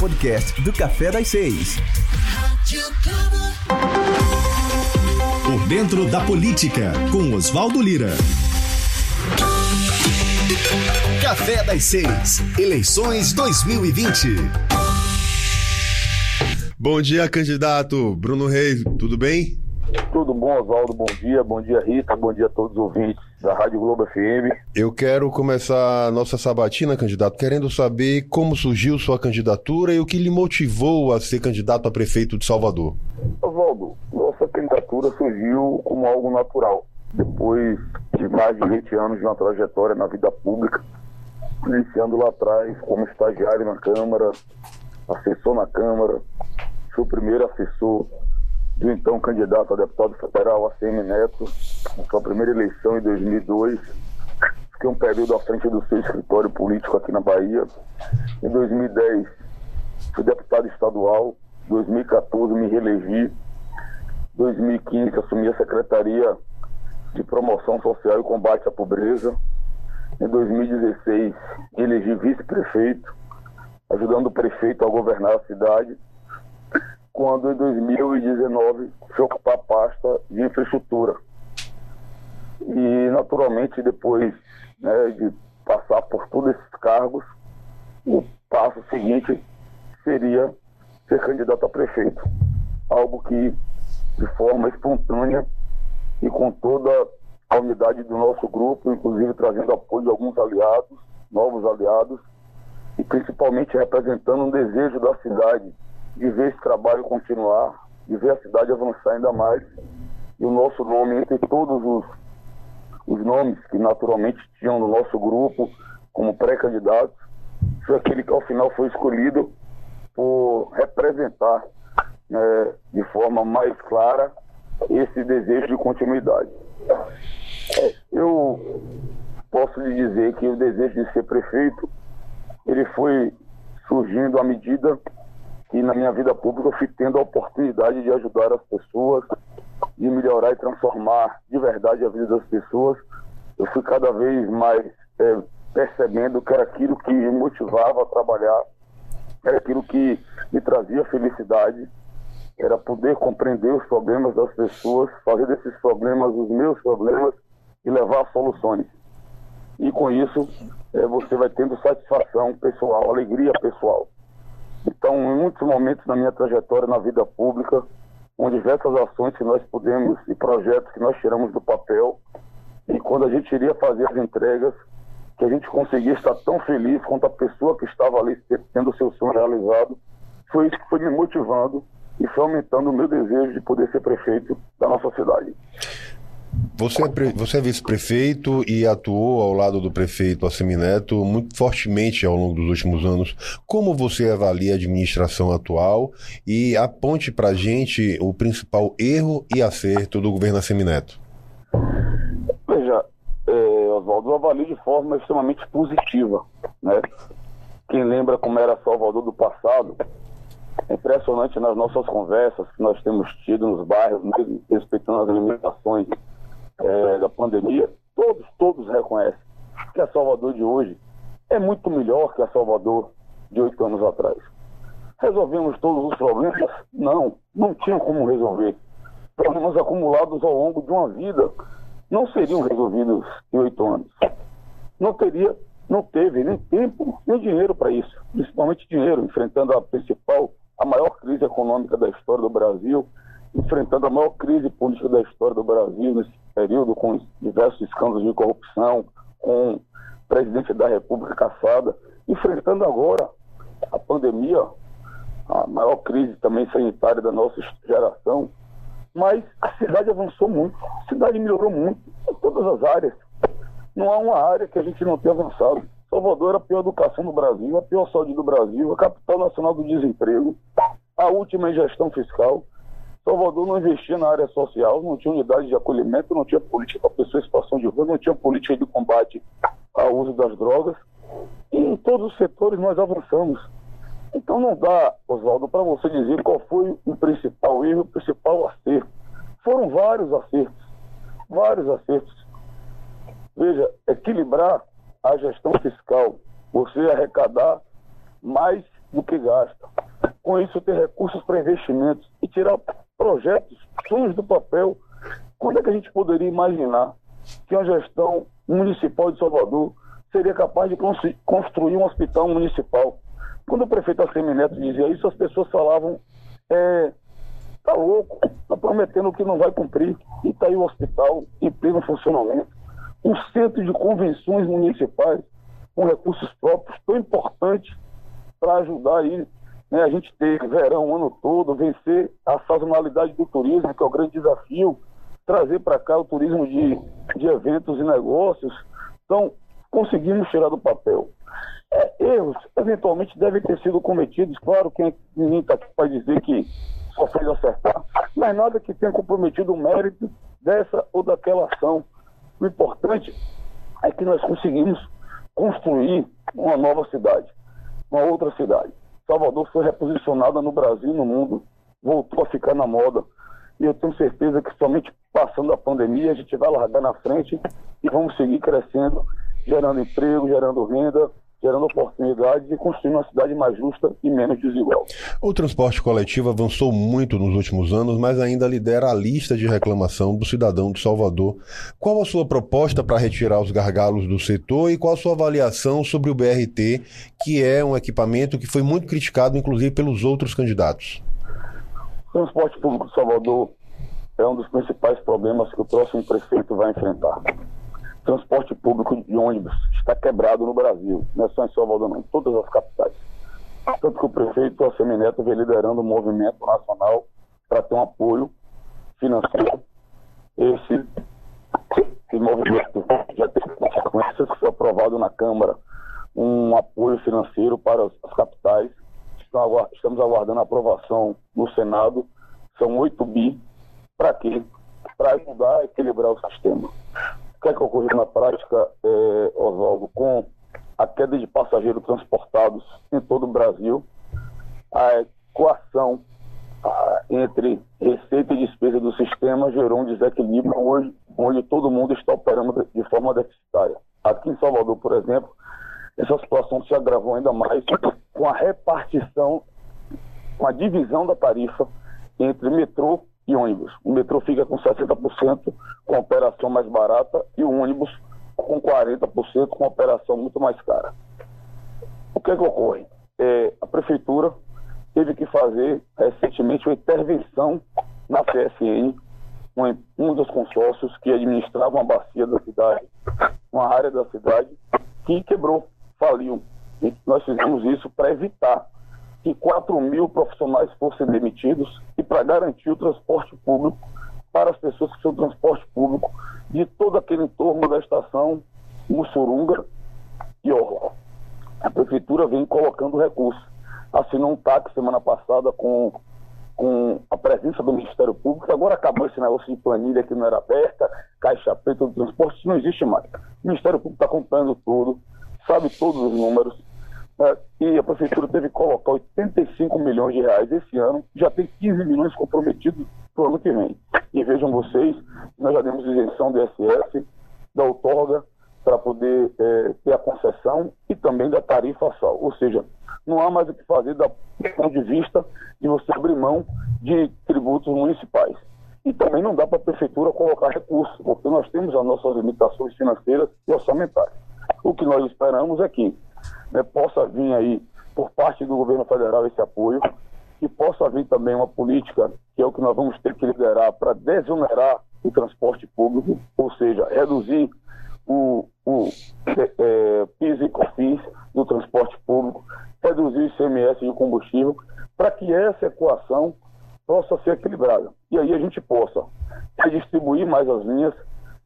podcast do Café das Seis. Por dentro da política, com Oswaldo Lira. Café das Seis, eleições 2020. Bom dia, candidato Bruno Reis, tudo bem? Tudo bom, Oswaldo? Bom dia, bom dia, Rita, bom dia a todos os ouvintes da Rádio Globo FM. Eu quero começar a nossa sabatina, candidato, querendo saber como surgiu sua candidatura e o que lhe motivou a ser candidato a prefeito de Salvador. Oswaldo, nossa candidatura surgiu como algo natural. Depois de mais de 20 anos de uma trajetória na vida pública, iniciando lá atrás como estagiário na Câmara, assessor na Câmara, fui o primeiro assessor do então candidato a deputado federal, ACM Neto, na sua primeira eleição em 2002. Fiquei um período à frente do seu escritório político aqui na Bahia. Em 2010, fui deputado estadual. Em 2014, me reelegi. Em 2015, assumi a Secretaria de Promoção Social e Combate à Pobreza. Em 2016, elegi vice-prefeito, ajudando o prefeito a governar a cidade quando em 2019 fui ocupar a pasta de infraestrutura. E naturalmente depois né, de passar por todos esses cargos, o passo seguinte seria ser candidato a prefeito. Algo que de forma espontânea e com toda a unidade do nosso grupo, inclusive trazendo apoio de alguns aliados, novos aliados, e principalmente representando um desejo da cidade de ver esse trabalho continuar, de ver a cidade avançar ainda mais e o nosso nome entre todos os, os nomes que naturalmente tinham no nosso grupo como pré-candidatos, foi aquele que ao final foi escolhido por representar né, de forma mais clara esse desejo de continuidade. Eu posso lhe dizer que o desejo de ser prefeito ele foi surgindo à medida que na minha vida pública eu fui tendo a oportunidade de ajudar as pessoas, de melhorar e transformar de verdade a vida das pessoas. Eu fui cada vez mais é, percebendo que era aquilo que me motivava a trabalhar, era aquilo que me trazia felicidade, era poder compreender os problemas das pessoas, fazer desses problemas os meus problemas e levar soluções. E com isso, é, você vai tendo satisfação pessoal, alegria pessoal. Então, em muitos momentos na minha trajetória na vida pública, com diversas ações que nós pudemos e projetos que nós tiramos do papel, e quando a gente iria fazer as entregas, que a gente conseguia estar tão feliz quanto a pessoa que estava ali tendo o seu sonho realizado, foi isso que foi me motivando e foi aumentando o meu desejo de poder ser prefeito da nossa cidade. Você é, você é vice-prefeito e atuou ao lado do prefeito Assemineto muito fortemente ao longo dos últimos anos. Como você avalia a administração atual e aponte para a gente o principal erro e acerto do governo Assemineto? Veja, é, Oswaldo, eu avalio de forma extremamente positiva. Né? Quem lembra como era Salvador do passado, é impressionante nas nossas conversas que nós temos tido nos bairros, mesmo respeitando as limitações é, da pandemia, todos, todos reconhecem que a Salvador de hoje é muito melhor que a Salvador de oito anos atrás. Resolvemos todos os problemas? Não, não tinha como resolver. Problemas acumulados ao longo de uma vida não seriam resolvidos em oito anos. Não teria, não teve nem tempo nem dinheiro para isso, principalmente dinheiro, enfrentando a principal, a maior crise econômica da história do Brasil, enfrentando a maior crise política da história do Brasil nesse período, com diversos escândalos de corrupção, com presidente da República caçada, enfrentando agora a pandemia, a maior crise também sanitária da nossa geração. Mas a cidade avançou muito, a cidade melhorou muito em todas as áreas. Não há uma área que a gente não tenha avançado. Salvador era a pior educação do Brasil, a pior saúde do Brasil, a capital nacional do desemprego, a última em gestão fiscal. Salvador não investia na área social, não tinha unidade de acolhimento, não tinha política para pessoas em situação de rua, não tinha política de combate ao uso das drogas. E em todos os setores nós avançamos. Então não dá, Oswaldo, para você dizer qual foi o principal erro, o principal acerto. Foram vários acertos, vários acertos. Veja, equilibrar a gestão fiscal, você arrecadar mais do que gasta. Com isso, ter recursos para investimentos e tirar projetos, sonhos do papel. Quando é que a gente poderia imaginar que a gestão municipal de Salvador seria capaz de construir um hospital municipal? Quando o prefeito Assemineto dizia isso, as pessoas falavam: é, tá louco, tá prometendo que não vai cumprir. E está aí o hospital em pleno funcionamento. Um centro de convenções municipais com recursos próprios tão importante para ajudar aí né, a gente ter verão o ano todo, vencer a sazonalidade do turismo, que é o grande desafio, trazer para cá o turismo de, de eventos e negócios. Então, conseguimos tirar do papel. É, erros, eventualmente, devem ter sido cometidos. Claro que ninguém está aqui para dizer que só fez acertar, mas nada que tenha comprometido o mérito dessa ou daquela ação. O importante é que nós conseguimos construir uma nova cidade, uma outra cidade. Salvador foi reposicionada no Brasil e no mundo, voltou a ficar na moda. E eu tenho certeza que somente passando a pandemia a gente vai largar na frente e vamos seguir crescendo, gerando emprego, gerando renda, gerando oportunidades e construindo uma cidade mais justa e menos desigual. O transporte coletivo avançou muito nos últimos anos, mas ainda lidera a lista de reclamação do cidadão de Salvador. Qual a sua proposta para retirar os gargalos do setor e qual a sua avaliação sobre o BRT, que é um equipamento que foi muito criticado, inclusive, pelos outros candidatos? O transporte público de Salvador é um dos principais problemas que o próximo prefeito vai enfrentar transporte público de ônibus está quebrado no Brasil, não é só em Salvador, não, em todas as capitais. Tanto que o prefeito Assemi Neto vem liderando um movimento nacional para ter um apoio financeiro. Esse, esse movimento já teve consequências que foi aprovado na Câmara um apoio financeiro para as, as capitais. Estamos aguardando a aprovação no Senado. São 8 bi. Para quê? Para ajudar a equilibrar o sistema. O que é que ocorreu na prática, é, Oswaldo, com a queda de passageiros transportados em todo o Brasil, a equação a, entre receita e despesa do sistema gerou um desequilíbrio hoje, onde todo mundo está operando de forma deficitária. Aqui em Salvador, por exemplo, essa situação se agravou ainda mais com a repartição, com a divisão da tarifa entre metrô e ônibus. O metrô fica com 60% com operação mais barata e o ônibus com 40% com operação muito mais cara. O que, é que ocorre? É, a prefeitura teve que fazer recentemente uma intervenção na CSN, um, um dos consórcios que administravam a bacia da cidade, uma área da cidade, que quebrou, faliu. E nós fizemos isso para evitar que 4 mil profissionais fossem demitidos e para garantir o transporte público para as pessoas que são transporte público de todo aquele entorno da estação Mussurunga e Orla. A prefeitura vem colocando recursos. Assinou um táxi semana passada com, com a presença do Ministério Público. Agora acabou esse negócio de planilha que não era aberta, caixa preta do transporte, isso não existe mais. O Ministério Público está comprando tudo, sabe todos os números e a prefeitura teve que colocar 85 milhões de reais esse ano, já tem 15 milhões comprometidos para o ano que vem. E vejam vocês, nós já demos isenção do ISS, da outorga, para poder é, ter a concessão e também da tarifa sal. Ou seja, não há mais o que fazer do ponto de vista de você abrir mão de tributos municipais. E também não dá para a prefeitura colocar recursos, porque nós temos as nossas limitações financeiras e orçamentárias. O que nós esperamos é que né, possa vir aí, por parte do governo federal, esse apoio, e possa vir também uma política, que é o que nós vamos ter que liderar, para desonerar o transporte público, ou seja, reduzir o, o é, é PIS e COFINS do transporte público, reduzir o ICMS de combustível, para que essa equação possa ser equilibrada. E aí a gente possa redistribuir mais as linhas,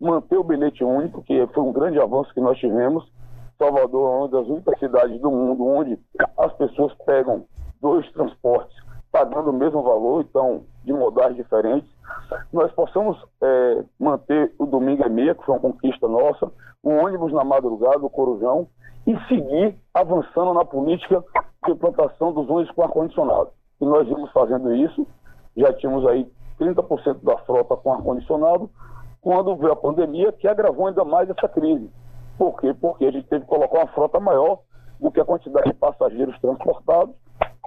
manter o bilhete único, que foi um grande avanço que nós tivemos, Salvador é uma das únicas cidades do mundo onde as pessoas pegam dois transportes pagando o mesmo valor, então de modais diferentes, nós possamos é, manter o domingo e meia, que foi uma conquista nossa, o ônibus na madrugada, o Corujão, e seguir avançando na política de implantação dos ônibus com ar-condicionado. E nós vimos fazendo isso, já tínhamos aí 30% da frota com ar-condicionado, quando veio a pandemia, que agravou ainda mais essa crise. Por quê? Porque a gente teve que colocar uma frota maior do que a quantidade de passageiros transportados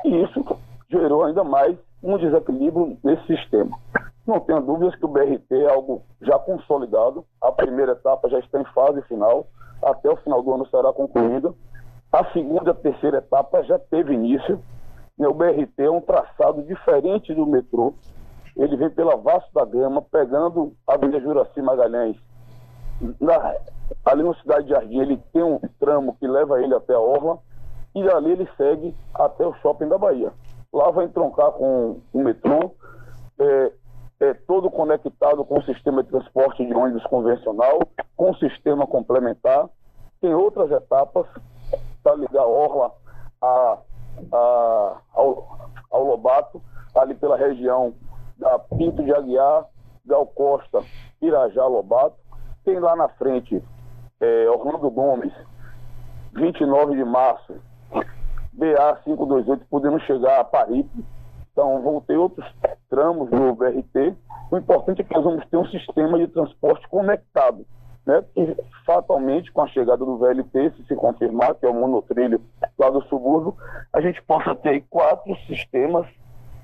E isso gerou ainda mais um desequilíbrio nesse sistema. Não tenho dúvidas que o BRT é algo já consolidado. A primeira etapa já está em fase final. Até o final do ano será concluída. A segunda e a terceira etapa já teve início. O BRT é um traçado diferente do metrô. Ele vem pela Vasco da Gama, pegando a Avenida Juraci Magalhães. Na, ali na cidade de Jardim, ele tem um tramo que leva ele até a Orla. E dali ele segue até o shopping da Bahia. Lá vai entroncar com o metrô. É, é, todo conectado com o sistema de transporte de ônibus convencional, com o sistema complementar. Tem outras etapas para ligar a Orla a, a, ao, ao Lobato, ali pela região da Pinto de Aguiar, Gal Costa, Irajá, Lobato. Tem lá na frente é, Orlando Gomes, 29 de março, BA 528, podendo chegar a Paripe então, vão ter outros tramos no BRT. O importante é que nós vamos ter um sistema de transporte conectado. Né? E, fatalmente, com a chegada do VLT, se se confirmar que é o monotrilho lá do subúrbio, a gente possa ter quatro sistemas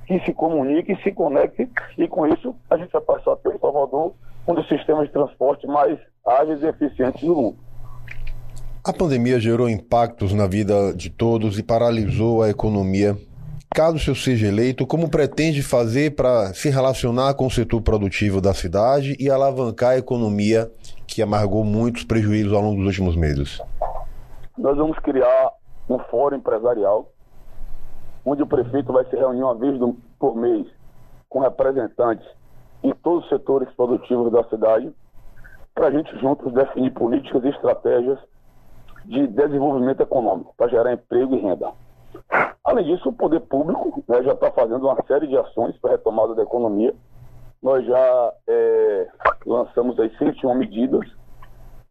que se comuniquem, se conectem, e com isso a gente vai passar em Salvador um dos sistemas de transporte mais ágeis e eficientes do mundo. A pandemia gerou impactos na vida de todos e paralisou a economia Caso o senhor seja eleito, como pretende fazer para se relacionar com o setor produtivo da cidade e alavancar a economia que amargou muitos prejuízos ao longo dos últimos meses? Nós vamos criar um fórum empresarial, onde o prefeito vai se reunir uma vez por mês com representantes em todos os setores produtivos da cidade, para a gente juntos definir políticas e estratégias de desenvolvimento econômico, para gerar emprego e renda. Além disso, o poder público né, já está fazendo uma série de ações para a retomada da economia. Nós já é, lançamos as 101 medidas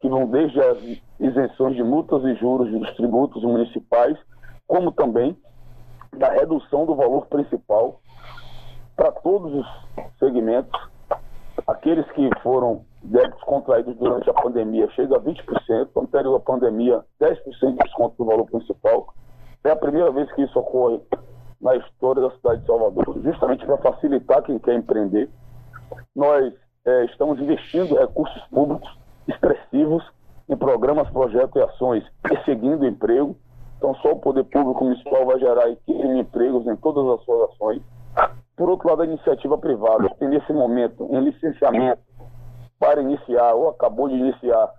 que vão desde as isenções de multas e juros dos tributos municipais, como também da redução do valor principal para todos os segmentos. Aqueles que foram débitos contraídos durante a pandemia chega a 20%, anterior à pandemia, 10% de desconto do valor principal. É a primeira vez que isso ocorre na história da cidade de Salvador, justamente para facilitar quem quer empreender. Nós é, estamos investindo recursos públicos expressivos em programas, projetos e ações perseguindo emprego. Então, só o poder público municipal vai gerar empregos em todas as suas ações. Por outro lado, a iniciativa privada tem nesse momento em licenciamento para iniciar ou acabou de iniciar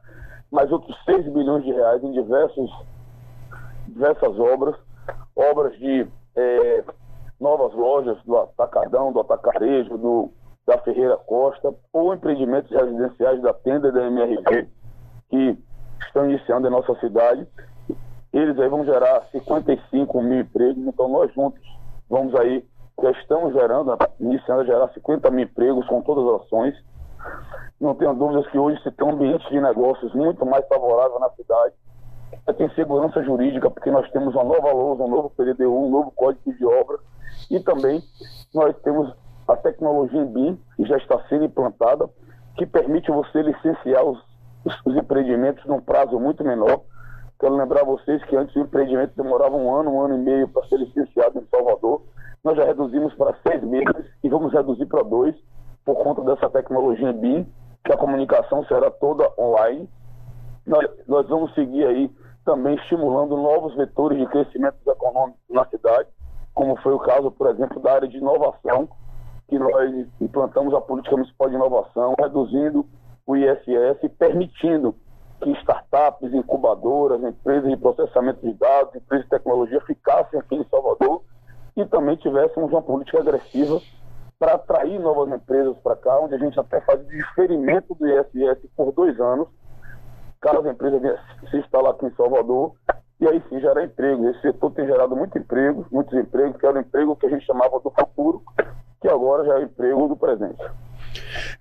mais outros 6 bilhões de reais em diversos diversas obras, obras de é, novas lojas do Atacadão, do Atacarejo, do, da Ferreira Costa, ou empreendimentos residenciais da tenda da MRV, que estão iniciando em nossa cidade. Eles aí vão gerar 55 mil empregos, então nós juntos vamos aí, já estamos gerando, iniciando a gerar 50 mil empregos com todas as ações. Não tenho dúvidas que hoje se tem um ambiente de negócios muito mais favorável na cidade tem segurança jurídica, porque nós temos uma nova lousa, um novo PDDU, um novo Código de Obra, e também nós temos a tecnologia BIM, que já está sendo implantada, que permite você licenciar os, os, os empreendimentos num prazo muito menor. Quero lembrar vocês que antes o empreendimento demorava um ano, um ano e meio para ser licenciado em Salvador. Nós já reduzimos para seis meses e vamos reduzir para dois, por conta dessa tecnologia BIM, que a comunicação será toda online. Nós, nós vamos seguir aí também estimulando novos vetores de crescimento econômico na cidade, como foi o caso, por exemplo, da área de inovação, que nós implantamos a política municipal de inovação, reduzindo o ISS permitindo que startups, incubadoras, empresas de processamento de dados, empresas de tecnologia ficassem aqui em Salvador e também tivéssemos uma política agressiva para atrair novas empresas para cá, onde a gente até faz diferimento do ISS por dois anos, caso a empresa venha se instalar aqui em Salvador, e aí sim gerar emprego. Esse setor tem gerado muito emprego, muitos empregos, que era o emprego que a gente chamava do futuro, que agora já é o emprego do presente.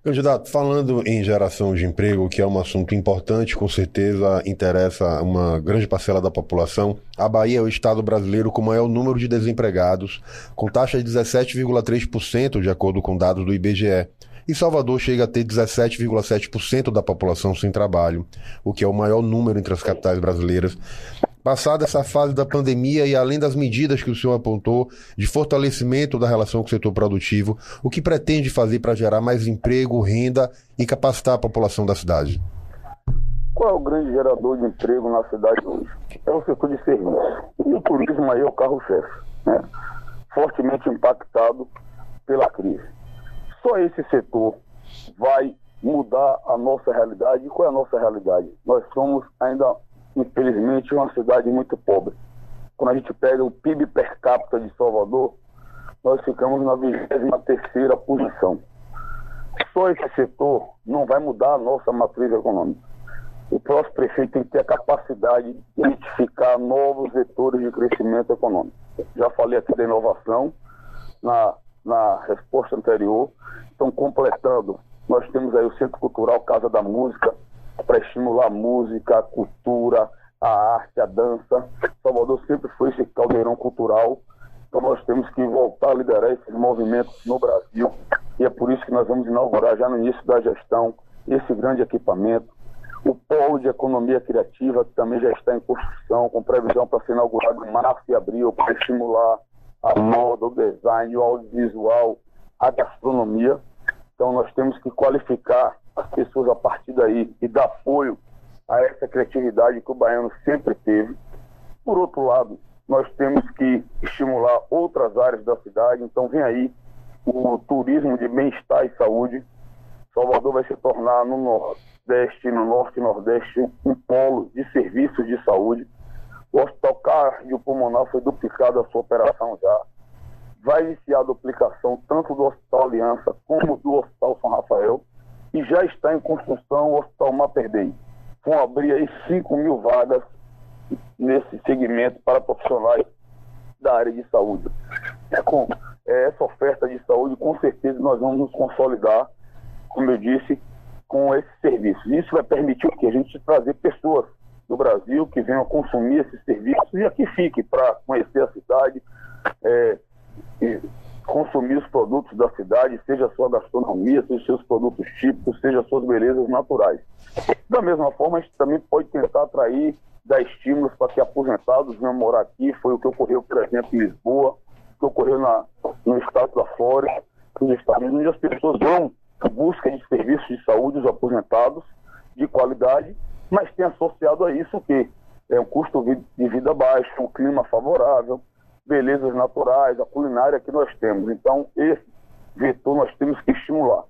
Candidato, falando em geração de emprego, que é um assunto importante, com certeza interessa uma grande parcela da população, a Bahia é o estado brasileiro com maior número de desempregados, com taxa de 17,3%, de acordo com dados do IBGE e Salvador chega a ter 17,7% da população sem trabalho, o que é o maior número entre as capitais brasileiras. Passada essa fase da pandemia e além das medidas que o senhor apontou de fortalecimento da relação com o setor produtivo, o que pretende fazer para gerar mais emprego, renda e capacitar a população da cidade? Qual é o grande gerador de emprego na cidade hoje? É o setor de serviço. E o turismo aí é o carro-chefe, né? fortemente impactado pela crise. Só esse setor vai mudar a nossa realidade. E qual é a nossa realidade? Nós somos ainda, infelizmente, uma cidade muito pobre. Quando a gente pega o PIB per capita de Salvador, nós ficamos na 23 posição. Só esse setor não vai mudar a nossa matriz econômica. O próximo prefeito tem que ter a capacidade de identificar novos vetores de crescimento econômico. Já falei aqui da inovação na, na resposta anterior. Estão completando nós temos aí o Centro Cultural Casa da Música, para estimular a música, a cultura, a arte, a dança. Salvador sempre foi esse caldeirão cultural. Então nós temos que voltar a liderar esses movimentos no Brasil. E é por isso que nós vamos inaugurar já no início da gestão esse grande equipamento. O polo de economia criativa, que também já está em construção, com previsão para ser inaugurado em março e abril, para estimular a moda, o design, o audiovisual, a gastronomia. Então nós temos que qualificar as pessoas a partir daí e dar apoio a essa criatividade que o baiano sempre teve. Por outro lado, nós temos que estimular outras áreas da cidade. Então vem aí o turismo de bem-estar e saúde. Salvador vai se tornar no Nordeste, no Norte e Nordeste, um polo de serviços de saúde. O Hospital Cardiopulmonar foi duplicado a sua operação já vai iniciar a duplicação tanto do Hospital Aliança como do Hospital São Rafael e já está em construção o Hospital Maperdei. Vão abrir aí 5 mil vagas nesse segmento para profissionais da área de saúde. É com é, essa oferta de saúde, com certeza nós vamos nos consolidar, como eu disse, com esses serviços. Isso vai permitir que? A gente trazer pessoas do Brasil que venham consumir esses serviços e aqui fique para conhecer a cidade, é, consumir os produtos da cidade, seja sua gastronomia, seja seus produtos típicos, seja as suas belezas naturais. Da mesma forma, a gente também pode tentar atrair, dar estímulos para que aposentados venham morar aqui. Foi o que ocorreu, por exemplo, em Lisboa, o que ocorreu na, no estado da Flórida, nos Estados Unidos, onde as pessoas vão em busca de serviços de saúde, os aposentados, de qualidade, mas tem associado a isso o quê? É um custo de vida baixo, um clima favorável, belezas naturais, a culinária que nós temos. Então, esse vetor nós temos que estimular.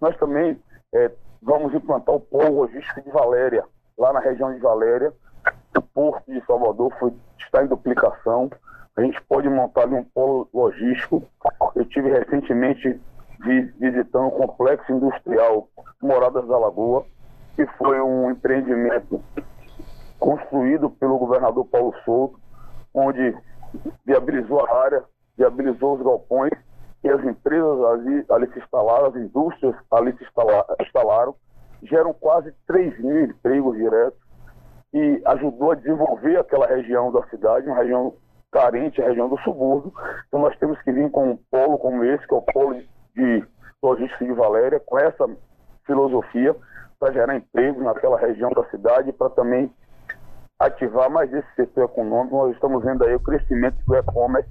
Nós também é, vamos implantar o polo logístico de Valéria, lá na região de Valéria. O porto de Salvador foi, está em duplicação. A gente pode montar ali um polo logístico. Eu tive recentemente visitando o complexo industrial Moradas da Lagoa, que foi um empreendimento construído pelo governador Paulo Souto, onde viabilizou a área, viabilizou os galpões e as empresas ali, ali se instalaram, as indústrias ali se instalaram, geram quase 3 mil empregos diretos e ajudou a desenvolver aquela região da cidade, uma região carente, a região do subúrbio. Então nós temos que vir com um polo como esse, que é o polo de logística de Valéria, com essa filosofia para gerar empregos naquela região da cidade, para também ativar mais esse setor econômico. Nós estamos vendo aí o crescimento do e-commerce,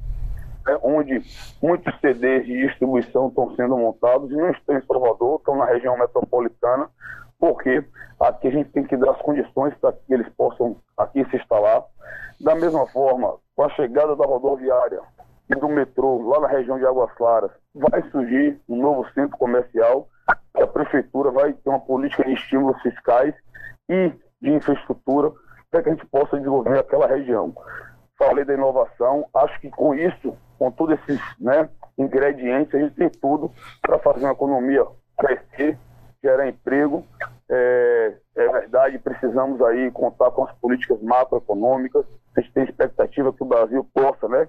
né, onde muitos CDs de distribuição estão sendo montados e não estão em Salvador, estão na região metropolitana, porque aqui a gente tem que dar as condições para que eles possam aqui se instalar. Da mesma forma, com a chegada da rodoviária e do metrô lá na região de Águas Claras, vai surgir um novo centro comercial. A prefeitura vai ter uma política de estímulos fiscais e de infraestrutura para que a gente possa desenvolver aquela região. Falei da inovação, acho que com isso, com todos esses né, ingredientes, a gente tem tudo para fazer uma economia crescer, gerar emprego. É, é, verdade, precisamos aí contar com as políticas macroeconômicas. A gente tem expectativa que o Brasil possa né,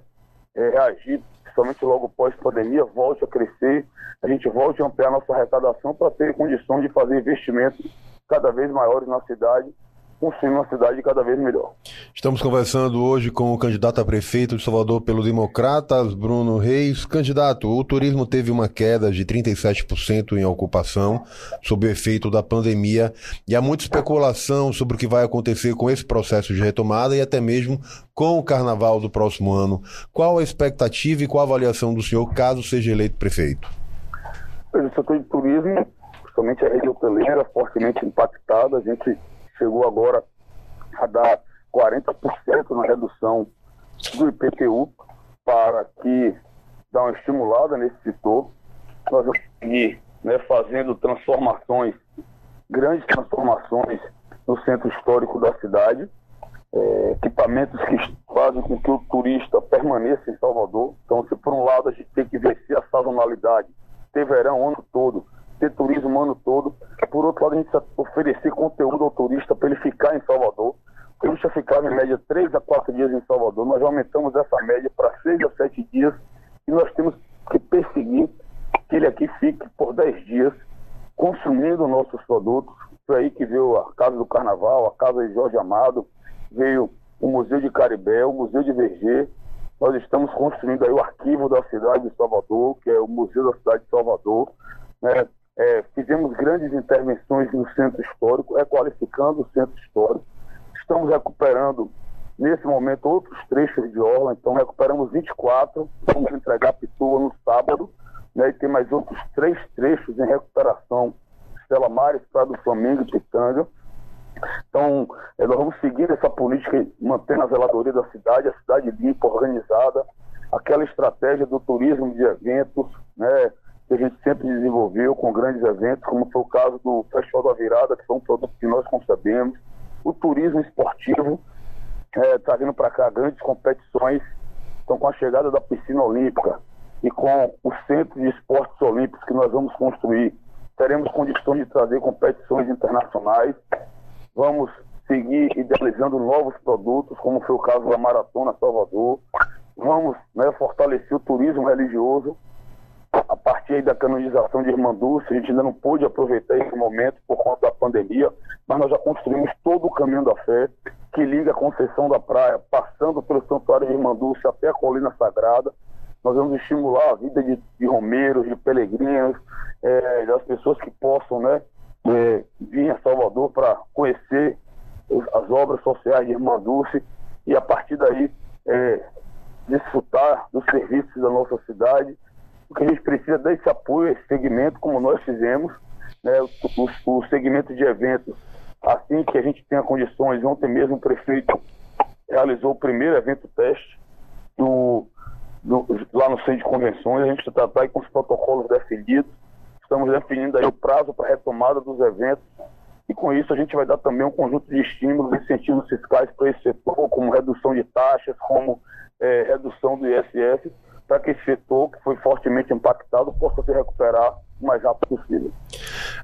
é, reagir, principalmente logo pós-pandemia, volte a crescer, a gente volte a ampliar nossa arrecadação para ter condições de fazer investimentos cada vez maiores na cidade construindo uma cidade cada vez melhor. Estamos conversando hoje com o candidato a prefeito de Salvador pelo Democratas, Bruno Reis. Candidato, o turismo teve uma queda de 37% em ocupação sob o efeito da pandemia e há muita especulação sobre o que vai acontecer com esse processo de retomada e até mesmo com o carnaval do próximo ano. Qual a expectativa e qual a avaliação do senhor caso seja eleito prefeito? O setor de turismo, principalmente a rede hoteleira, fortemente impactada. A gente chegou agora a dar 40% na redução do IPTU para que dá uma estimulada nesse setor. Nós vamos seguir né, fazendo transformações, grandes transformações no centro histórico da cidade, é, equipamentos que fazem com que o turista permaneça em Salvador. Então, se por um lado a gente tem que vencer a sazonalidade, ter verão o ano todo, ter turismo o ano todo. Por outro lado, a gente oferecer conteúdo ao turista para ele ficar em Salvador. O turista ficava em média 3 a 4 dias em Salvador. Nós aumentamos essa média para 6 a 7 dias e nós temos que perseguir que ele aqui fique por 10 dias consumindo nossos produtos. Foi aí que veio a Casa do Carnaval, a Casa de Jorge Amado, veio o Museu de Caribé, o Museu de Verger. Nós estamos construindo aí o arquivo da cidade de Salvador, que é o Museu da cidade de Salvador. Né? É, fizemos grandes intervenções no centro histórico, requalificando o centro histórico. Estamos recuperando, nesse momento, outros trechos de orla. Então, recuperamos 24. Vamos entregar Pitua no sábado. Né, e tem mais outros três trechos em recuperação. Estela Mares, Prado do Flamengo e Pitanga. Então, é, nós vamos seguir essa política, mantendo a zeladoria da cidade, a cidade limpa, organizada, aquela estratégia do turismo de eventos, né, que a gente sempre desenvolveu com grandes eventos, como foi o caso do Festival da Virada, que foi um produto que nós concebemos, o turismo esportivo, é, trazendo para cá grandes competições. Então, com a chegada da piscina olímpica e com o centro de esportes olímpicos que nós vamos construir, teremos condições de trazer competições internacionais. Vamos seguir idealizando novos produtos, como foi o caso da Maratona Salvador. Vamos né, fortalecer o turismo religioso a partir da canonização de Irmã Dulce, a gente ainda não pôde aproveitar esse momento por conta da pandemia, mas nós já construímos todo o caminho da fé que liga a Conceição da Praia, passando pelo Santuário de Irmã Dulce até a Colina Sagrada. Nós vamos estimular a vida de, de romeiros, de peregrinos, é, das pessoas que possam né, é, vir a Salvador para conhecer as obras sociais de Irmã Dulce e a partir daí é, desfrutar dos serviços da nossa cidade o que a gente precisa desse apoio, esse segmento, como nós fizemos, né, o, o, o segmento de eventos, assim que a gente tenha condições. Ontem mesmo o prefeito realizou o primeiro evento teste do, do, lá no centro de convenções, a gente está aí com os protocolos definidos, estamos definindo aí o prazo para retomada dos eventos. E com isso a gente vai dar também um conjunto de estímulos, incentivos fiscais para esse setor, como redução de taxas, como é, redução do ISS, para que esse setor, que foi fortemente impactado, possa se recuperar o mais rápido possível.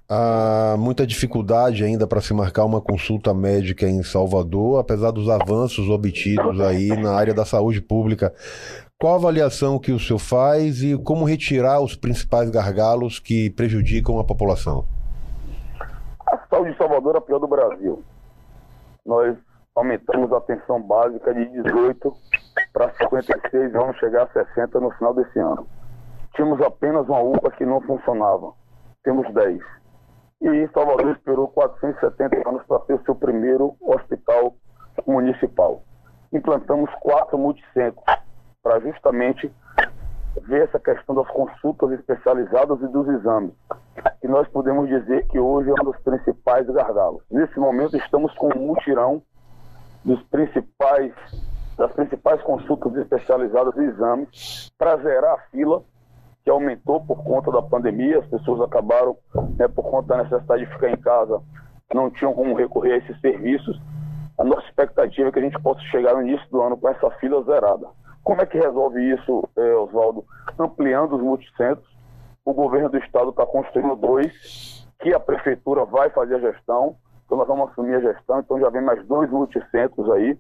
Há muita dificuldade ainda para se marcar uma consulta médica em Salvador, apesar dos avanços obtidos aí na área da saúde pública. Qual a avaliação que o senhor faz e como retirar os principais gargalos que prejudicam a população? A saúde de Salvador é a pior do Brasil. Nós aumentamos a atenção básica de 18 para 56, vamos chegar a 60 no final desse ano. Tínhamos apenas uma UPA que não funcionava. Temos 10. E Salvador esperou 470 anos para ter o seu primeiro hospital municipal. Implantamos quatro multicentros para justamente ver essa questão das consultas especializadas e dos exames. E nós podemos dizer que hoje é um dos principais gargalos. Nesse momento estamos com um mutirão dos principais das principais consultas especializadas e exames para zerar a fila que aumentou por conta da pandemia. As pessoas acabaram, né, por conta da necessidade de ficar em casa, não tinham como recorrer a esses serviços. A nossa expectativa é que a gente possa chegar no início do ano com essa fila zerada. Como é que resolve isso, eh, Oswaldo? Ampliando os multicentros. O governo do estado está construindo dois, que a prefeitura vai fazer a gestão. Então nós vamos assumir a gestão, então já vem mais dois multicentros aí.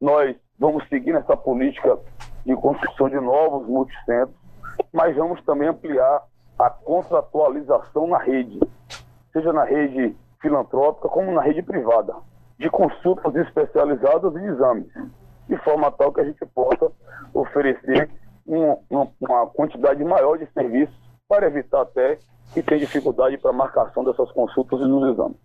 Nós vamos seguir nessa política de construção de novos multicentros, mas vamos também ampliar a contratualização na rede, seja na rede filantrópica como na rede privada. de consultas especializadas e exames, de forma tal que a gente possa oferecer um, uma, uma quantidade maior de serviços para evitar até que tem dificuldade para marcação dessas consultas e nos exames.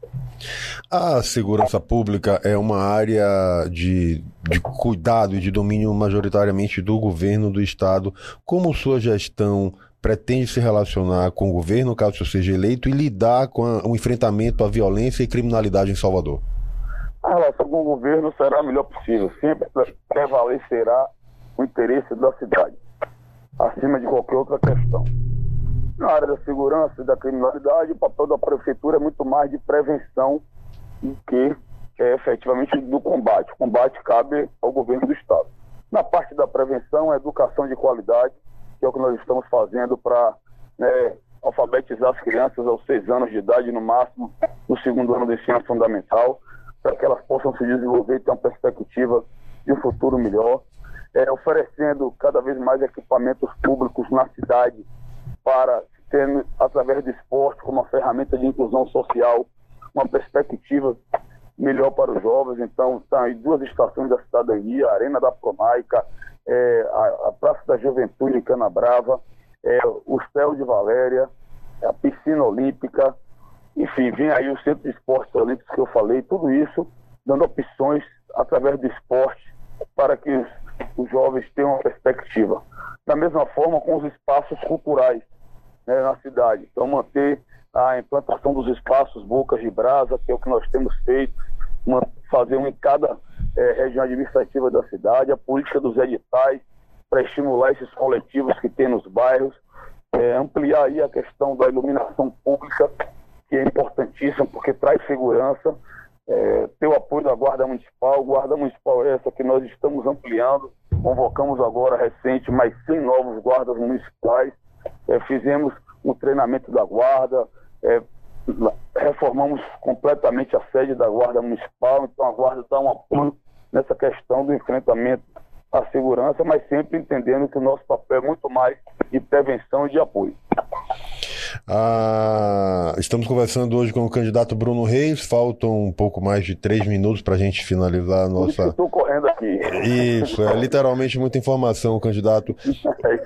A segurança pública é uma área de, de cuidado e de domínio majoritariamente do governo do estado. Como sua gestão pretende se relacionar com o governo, caso seja eleito, e lidar com a, o enfrentamento à violência e criminalidade em Salvador? A relação com o governo será a melhor possível. Sempre prevalecerá o interesse da cidade, acima de qualquer outra questão. Na área da segurança e da criminalidade, o papel da prefeitura é muito mais de prevenção do que é, efetivamente do combate. O combate cabe ao governo do Estado. Na parte da prevenção, a educação de qualidade, que é o que nós estamos fazendo para né, alfabetizar as crianças aos seis anos de idade, no máximo, no segundo ano do ensino fundamental, para que elas possam se desenvolver e ter uma perspectiva de um futuro melhor. É, oferecendo cada vez mais equipamentos públicos na cidade para ter, através do esporte, como uma ferramenta de inclusão social, uma perspectiva melhor para os jovens. Então, estão aí duas estações da cidadania, a Arena da Promaica, é, a, a, Praça da Juventude em Canabrava, é, o Céu de Valéria, a Piscina Olímpica, enfim, vem aí o Centro de Esportes Olímpicos que eu falei, tudo isso dando opções através do esporte para que os, os jovens tenham uma perspectiva. Da mesma forma com os espaços culturais né, na cidade. Então, manter a implantação dos espaços Bocas de Brasa, que é o que nós temos feito, fazer um em cada é, região administrativa da cidade, a política dos editais para estimular esses coletivos que tem nos bairros, é, ampliar aí a questão da iluminação pública, que é importantíssima porque traz segurança, é, ter o apoio da Guarda Municipal, Guarda Municipal é essa que nós estamos ampliando, convocamos agora recente mais 100 novos guardas municipais, é, fizemos um treinamento da guarda, é, reformamos completamente a sede da guarda municipal, então a guarda dá um apoio nessa questão do enfrentamento à segurança, mas sempre entendendo que o nosso papel é muito mais de prevenção e de apoio. Ah, estamos conversando hoje com o candidato Bruno Reis. Faltam um pouco mais de três minutos para a gente finalizar a nossa. Estou correndo aqui. Isso, é literalmente muita informação, candidato.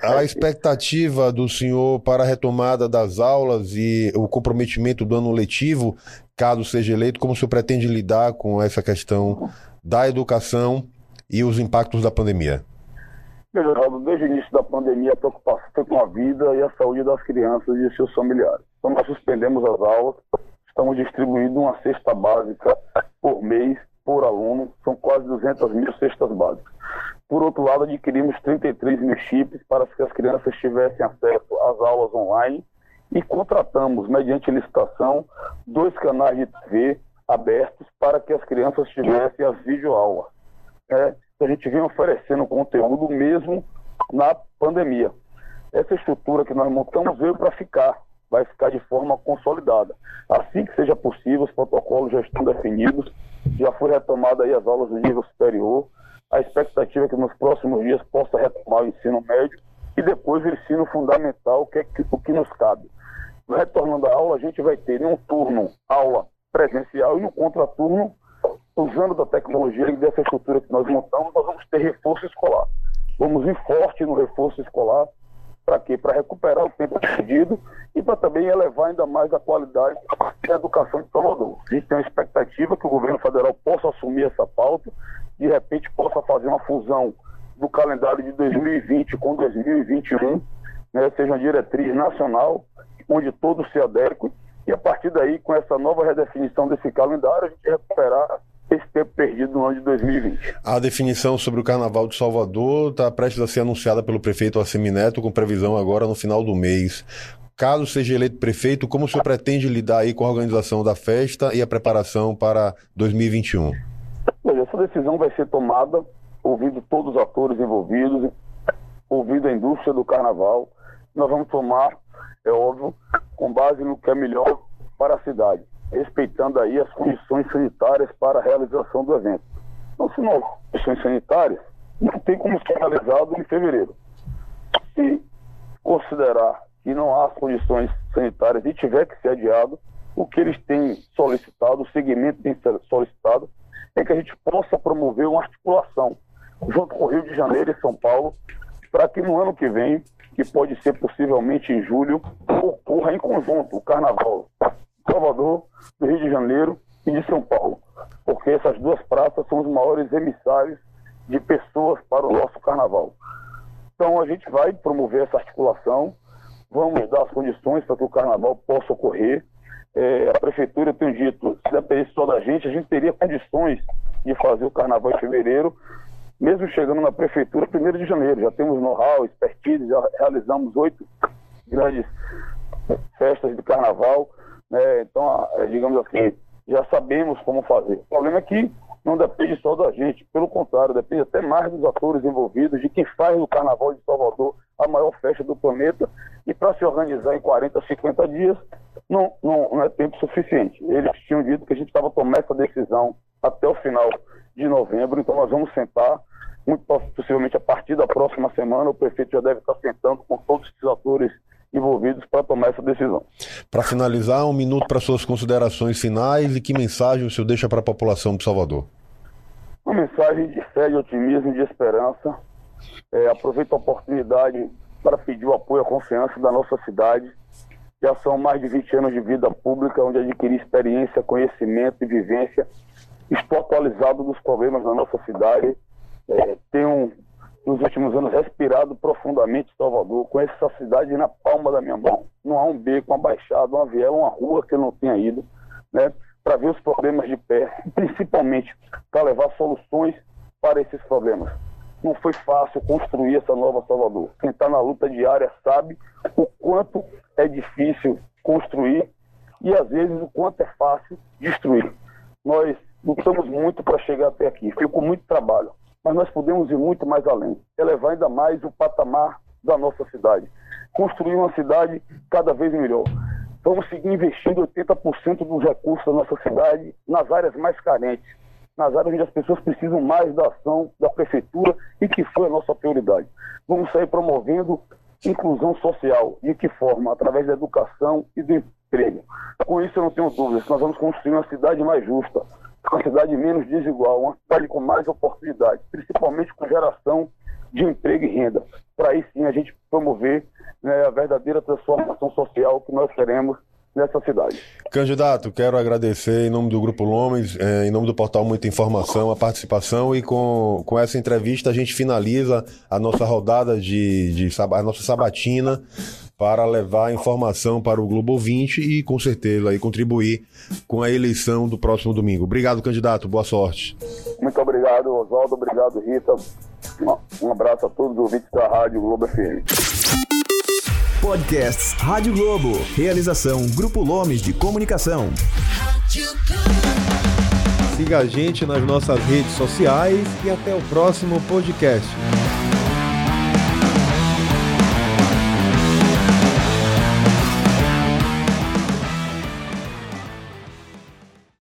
A expectativa do senhor para a retomada das aulas e o comprometimento do ano letivo, caso seja eleito, como o senhor pretende lidar com essa questão da educação e os impactos da pandemia? Geraldo, desde o início da pandemia, a preocupação com a vida e a saúde das crianças e seus familiares. Então, nós suspendemos as aulas, estamos distribuindo uma cesta básica por mês, por aluno, são quase 200 mil cestas básicas. Por outro lado, adquirimos 33 mil chips para que as crianças tivessem acesso às aulas online e contratamos, mediante licitação, dois canais de TV abertos para que as crianças tivessem as videoaulas. É, a gente vem oferecendo conteúdo mesmo na pandemia. Essa estrutura que nós montamos veio para ficar, vai ficar de forma consolidada. Assim que seja possível, os protocolos já estão definidos, já foi retomada aí as aulas do nível superior. A expectativa é que nos próximos dias possa retomar o ensino médio e depois o ensino fundamental, que é o que nos cabe. Retornando à aula, a gente vai ter em um turno aula presencial e no contraturno usando da tecnologia e dessa estrutura que nós montamos, nós vamos ter reforço escolar. Vamos ir forte no reforço escolar. Para quê? Para recuperar o tempo perdido e para também elevar ainda mais a qualidade da educação de Salvador. A gente tem uma expectativa que o governo federal possa assumir essa pauta, de repente possa fazer uma fusão do calendário de 2020 com 2021, né, seja uma diretriz nacional, onde todos se adequem, e a partir daí, com essa nova redefinição desse calendário, a gente recuperar esse tempo perdido no ano de 2020. A definição sobre o Carnaval de Salvador está prestes a ser anunciada pelo prefeito Assemineto, com previsão agora no final do mês. Caso seja eleito prefeito, como o senhor pretende lidar aí com a organização da festa e a preparação para 2021? essa decisão vai ser tomada ouvindo todos os atores envolvidos, ouvindo a indústria do carnaval. Nós vamos tomar, é óbvio, com base no que é melhor para a cidade respeitando aí as condições sanitárias para a realização do evento. Então, se não condições sanitárias, não tem como ser realizado em fevereiro. Se considerar que não há condições sanitárias e tiver que ser adiado, o que eles têm solicitado, o segmento tem solicitado, é que a gente possa promover uma articulação junto com o Rio de Janeiro e São Paulo, para que no ano que vem, que pode ser possivelmente em julho, ocorra em conjunto o Carnaval Salvador, do Rio de Janeiro e de São Paulo, porque essas duas praças são os maiores emissários de pessoas para o nosso Carnaval. Então a gente vai promover essa articulação, vamos dar as condições para que o Carnaval possa ocorrer. É, a Prefeitura tem dito, se dependesse só da gente, a gente teria condições de fazer o Carnaval em fevereiro, mesmo chegando na prefeitura, 1 de janeiro. Já temos know-how, expertise, já realizamos oito grandes festas de carnaval. Né? Então, digamos assim, já sabemos como fazer. O problema é que não depende só da gente, pelo contrário, depende até mais dos atores envolvidos, de quem faz do Carnaval de Salvador a maior festa do planeta. E para se organizar em 40, 50 dias, não, não, não é tempo suficiente. Eles tinham dito que a gente estava tomando essa decisão até o final de novembro, então nós vamos sentar muito possivelmente a partir da próxima semana, o prefeito já deve estar sentando com todos os atores envolvidos para tomar essa decisão. Para finalizar, um minuto para suas considerações finais e que mensagem o senhor deixa para a população de Salvador? Uma mensagem de fé, de otimismo e de esperança. É, aproveito a oportunidade para pedir o apoio e a confiança da nossa cidade. Já são mais de 20 anos de vida pública, onde adquiri experiência, conhecimento e vivência. Estou atualizado dos problemas da nossa cidade é, tenho, nos últimos anos, respirado profundamente Salvador, conheço essa cidade na palma da minha mão. Não há um beco, uma baixada, uma viela, uma rua que eu não tenha ido, né, para ver os problemas de pé, principalmente para levar soluções para esses problemas. Não foi fácil construir essa nova Salvador. Quem está na luta diária sabe o quanto é difícil construir e às vezes o quanto é fácil destruir. Nós lutamos muito para chegar até aqui, foi com muito trabalho mas nós podemos ir muito mais além, elevar ainda mais o patamar da nossa cidade, construir uma cidade cada vez melhor. Vamos seguir investindo 80% dos recursos da nossa cidade nas áreas mais carentes, nas áreas onde as pessoas precisam mais da ação da prefeitura e que foi a nossa prioridade. Vamos sair promovendo inclusão social. De que forma? Através da educação e do emprego. Com isso, eu não tenho dúvidas nós vamos construir uma cidade mais justa, uma cidade menos desigual, uma cidade com mais oportunidades, principalmente com geração de emprego e renda. Para aí sim a gente promover né, a verdadeira transformação social que nós queremos nessa cidade. Candidato, quero agradecer em nome do Grupo Lomes, eh, em nome do portal Muita Informação, a participação e com, com essa entrevista a gente finaliza a nossa rodada de, de a nossa sabatina para levar informação para o Globo 20 e com certeza aí contribuir com a eleição do próximo domingo. Obrigado, candidato. Boa sorte. Muito obrigado, Oswaldo. Obrigado, Rita. Um abraço a todos os ouvintes da Rádio Globo FM. Podcasts Rádio Globo. Realização Grupo Lomes de Comunicação. Siga a gente nas nossas redes sociais e até o próximo podcast.